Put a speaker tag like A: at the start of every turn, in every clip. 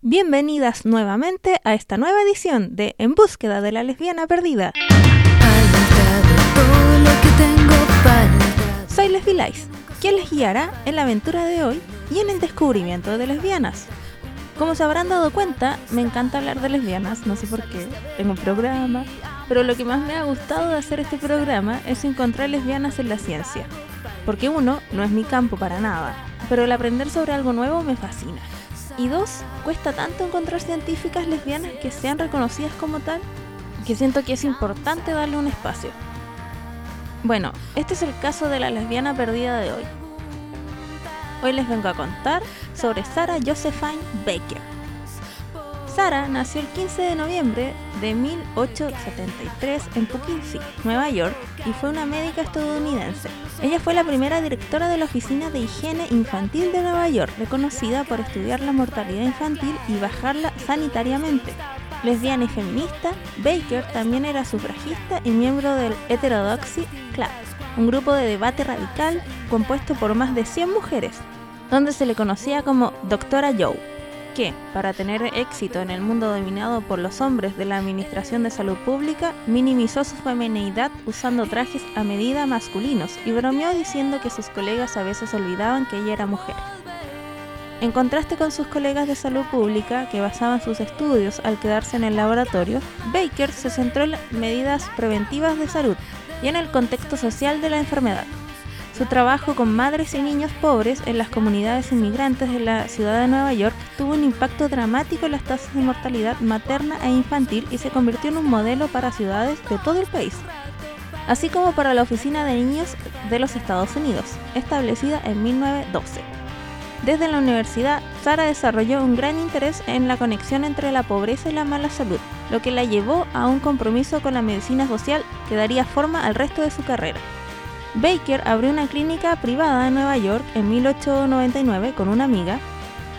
A: Bienvenidas nuevamente a esta nueva edición de En búsqueda de la lesbiana perdida. Soy Leslie quien les guiará en la aventura de hoy y en el descubrimiento de lesbianas. Como se habrán dado cuenta, me encanta hablar de lesbianas, no sé por qué, tengo un programa, pero lo que más me ha gustado de hacer este programa es encontrar lesbianas en la ciencia. Porque uno, no es mi campo para nada, pero el aprender sobre algo nuevo me fascina. Y dos, cuesta tanto encontrar científicas lesbianas que sean reconocidas como tal, que siento que es importante darle un espacio. Bueno, este es el caso de la lesbiana perdida de hoy. Hoy les vengo a contar sobre Sarah Josephine Baker. Sarah nació el 15 de noviembre de 1873 en Poughkeepsie, Nueva York, y fue una médica estadounidense. Ella fue la primera directora de la Oficina de Higiene Infantil de Nueva York, reconocida por estudiar la mortalidad infantil y bajarla sanitariamente. Lesbiana y feminista, Baker también era sufragista y miembro del Heterodoxy Club, un grupo de debate radical compuesto por más de 100 mujeres, donde se le conocía como Doctora Joe, que, para tener éxito en el mundo dominado por los hombres de la Administración de Salud Pública, minimizó su femineidad usando trajes a medida masculinos y bromeó diciendo que sus colegas a veces olvidaban que ella era mujer. En contraste con sus colegas de salud pública, que basaban sus estudios al quedarse en el laboratorio, Baker se centró en medidas preventivas de salud y en el contexto social de la enfermedad. Su trabajo con madres y niños pobres en las comunidades inmigrantes de la ciudad de Nueva York tuvo un impacto dramático en las tasas de mortalidad materna e infantil y se convirtió en un modelo para ciudades de todo el país, así como para la Oficina de Niños de los Estados Unidos, establecida en 1912. Desde la universidad, Sara desarrolló un gran interés en la conexión entre la pobreza y la mala salud, lo que la llevó a un compromiso con la medicina social que daría forma al resto de su carrera. Baker abrió una clínica privada en Nueva York en 1899 con una amiga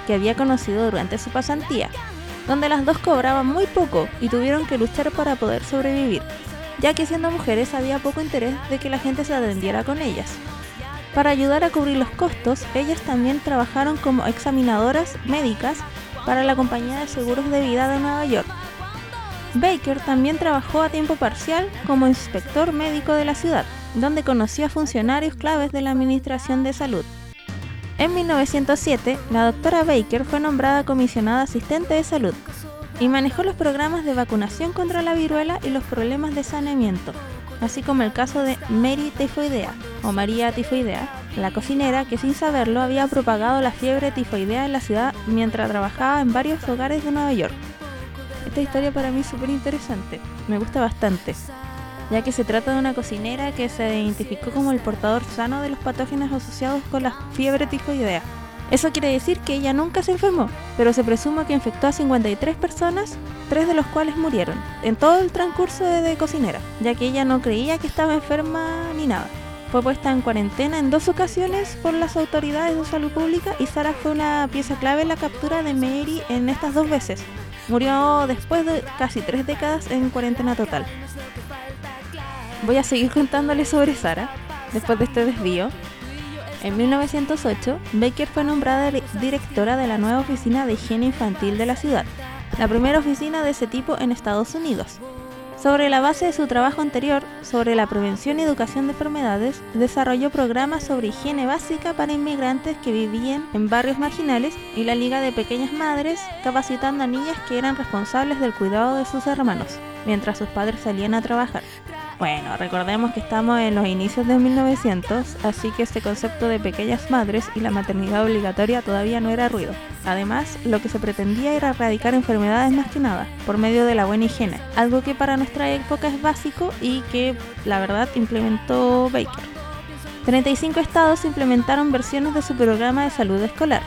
A: que había conocido durante su pasantía, donde las dos cobraban muy poco y tuvieron que luchar para poder sobrevivir, ya que siendo mujeres había poco interés de que la gente se atendiera con ellas. Para ayudar a cubrir los costos, ellas también trabajaron como examinadoras médicas para la compañía de seguros de vida de Nueva York. Baker también trabajó a tiempo parcial como inspector médico de la ciudad, donde conoció a funcionarios claves de la Administración de Salud. En 1907, la doctora Baker fue nombrada comisionada asistente de salud y manejó los programas de vacunación contra la viruela y los problemas de saneamiento, así como el caso de Mary Tifoidea, o María Tifoidea, la cocinera que sin saberlo había propagado la fiebre tifoidea en la ciudad mientras trabajaba en varios hogares de Nueva York. Esta historia para mí es súper interesante, me gusta bastante, ya que se trata de una cocinera que se identificó como el portador sano de los patógenos asociados con la fiebre tifoidea. Eso quiere decir que ella nunca se enfermó, pero se presume que infectó a 53 personas, tres de los cuales murieron, en todo el transcurso de, cocinera, ya que ella no creía que estaba enferma ni nada. Fue puesta en cuarentena en dos ocasiones por las autoridades de salud pública y Sara fue una pieza clave en la captura de Mary en estas dos veces. Murió después de casi tres décadas en cuarentena total. Voy a seguir contándoles sobre Sara después de este desvío, en 1908, Baker fue nombrada directora de la nueva oficina de higiene infantil de la ciudad, la primera oficina de ese tipo en Estados Unidos. Sobre la base de su trabajo anterior sobre la prevención y educación de enfermedades, desarrolló programas sobre higiene básica para inmigrantes que vivían en barrios marginales y la Liga de Pequeñas Madres, capacitando a niñas que eran responsables del cuidado de sus hermanos, mientras sus padres salían a trabajar. Bueno, recordemos que estamos en los inicios de 1900, así que este concepto de pequeñas madres y la maternidad obligatoria todavía no era ruido. Además, lo que se pretendía era erradicar enfermedades más que nada, por medio de la buena higiene, algo que para nuestra época es básico y que la verdad implementó Baker. 35 estados implementaron versiones de su programa de salud escolar.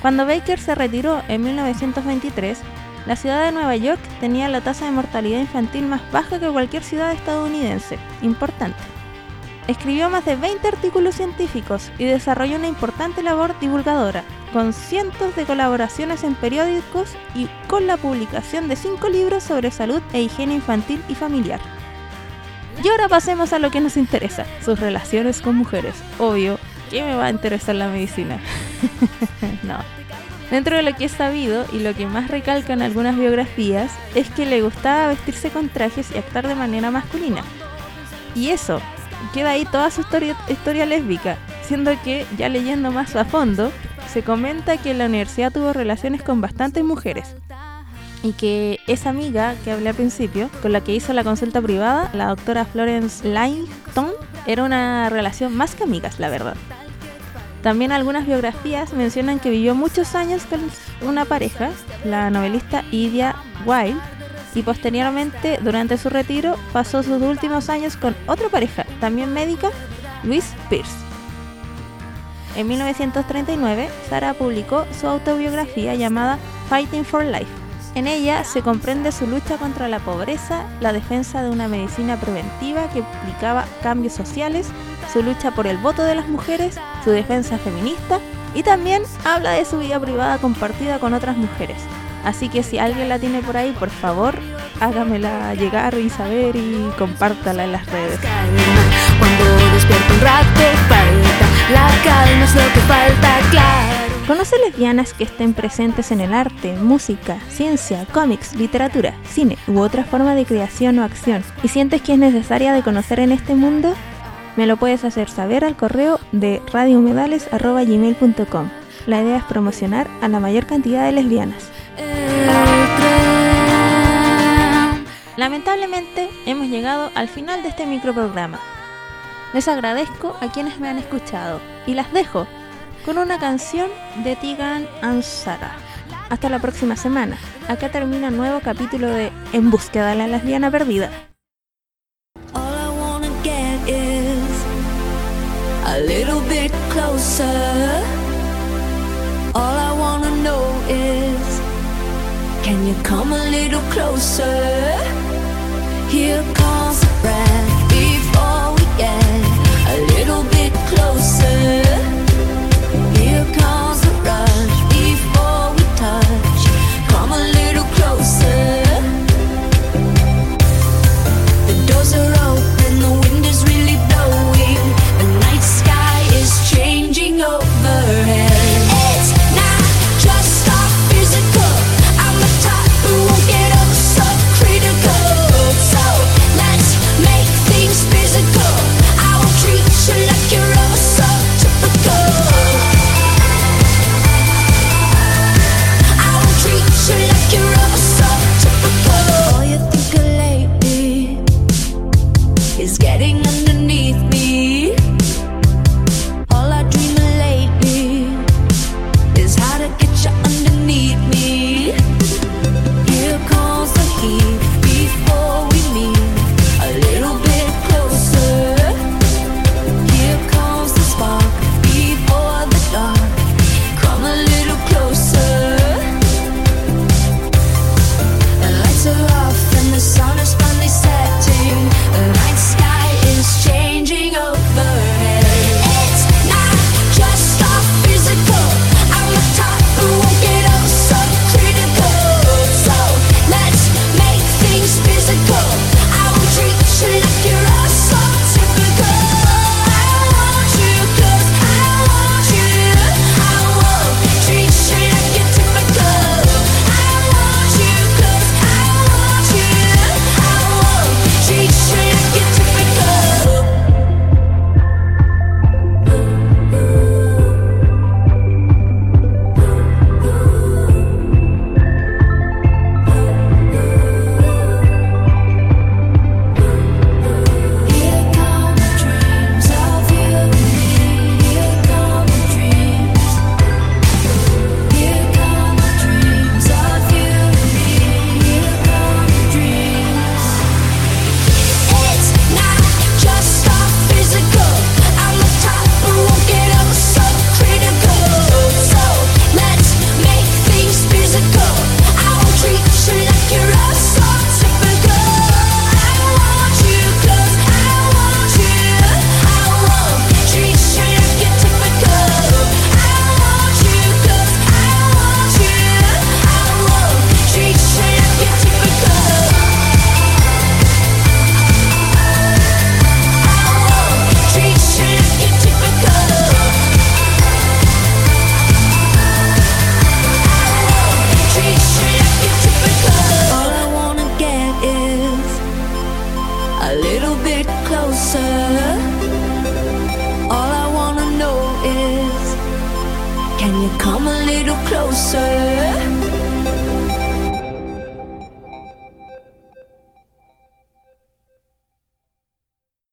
A: Cuando Baker se retiró en 1923, la ciudad de Nueva York tenía la tasa de mortalidad infantil más baja que cualquier ciudad estadounidense. Importante. Escribió más de 20 artículos científicos y desarrolló una importante labor divulgadora, con cientos de colaboraciones en periódicos y con la publicación de 5 libros sobre salud e higiene infantil y familiar. Y ahora pasemos a lo que nos interesa, sus relaciones con mujeres. Obvio, ¿qué me va a interesar la medicina? no. Dentro de lo que es sabido y lo que más recalca en algunas biografías es que le gustaba vestirse con trajes y actuar de manera masculina. Y eso, queda ahí toda su historia, historia lésbica, siendo que, ya leyendo más a fondo, se comenta que en la universidad tuvo relaciones con bastantes mujeres. Y que esa amiga que hablé al principio, con la que hizo la consulta privada, la doctora Florence Langton, era una relación más que amigas, la verdad. También algunas biografías mencionan que vivió muchos años con una pareja, la novelista Idia Wilde, y posteriormente, durante su retiro, pasó sus últimos años con otra pareja, también médica, Louise Pierce. En 1939, Sara publicó su autobiografía llamada Fighting for Life. En ella se comprende su lucha contra la pobreza, la defensa de una medicina preventiva que implicaba cambios sociales, su lucha por el voto de las mujeres, su defensa feminista y también habla de su vida privada compartida con otras mujeres. Así que si alguien la tiene por ahí, por favor, hágamela llegar y saber y compártala en las redes. Cuando despierto un rato, la calma es lo que falta, claro. ¿Conoce lesbianas que estén presentes en el arte, música, ciencia, cómics, literatura, cine u otra forma de creación o acción y sientes que es necesaria de conocer en este mundo? Me lo puedes hacer saber al correo de radiohumedales.gmail.com. La idea es promocionar a la mayor cantidad de lesbianas. Lamentablemente hemos llegado al final de este microprograma. Les agradezco a quienes me han escuchado y las dejo con una canción de Tigan Ansara. Hasta la próxima semana. Acá termina un nuevo capítulo de En búsqueda de la lesbiana perdida. A little bit closer. All I wanna know is, can you come a little closer? Here comes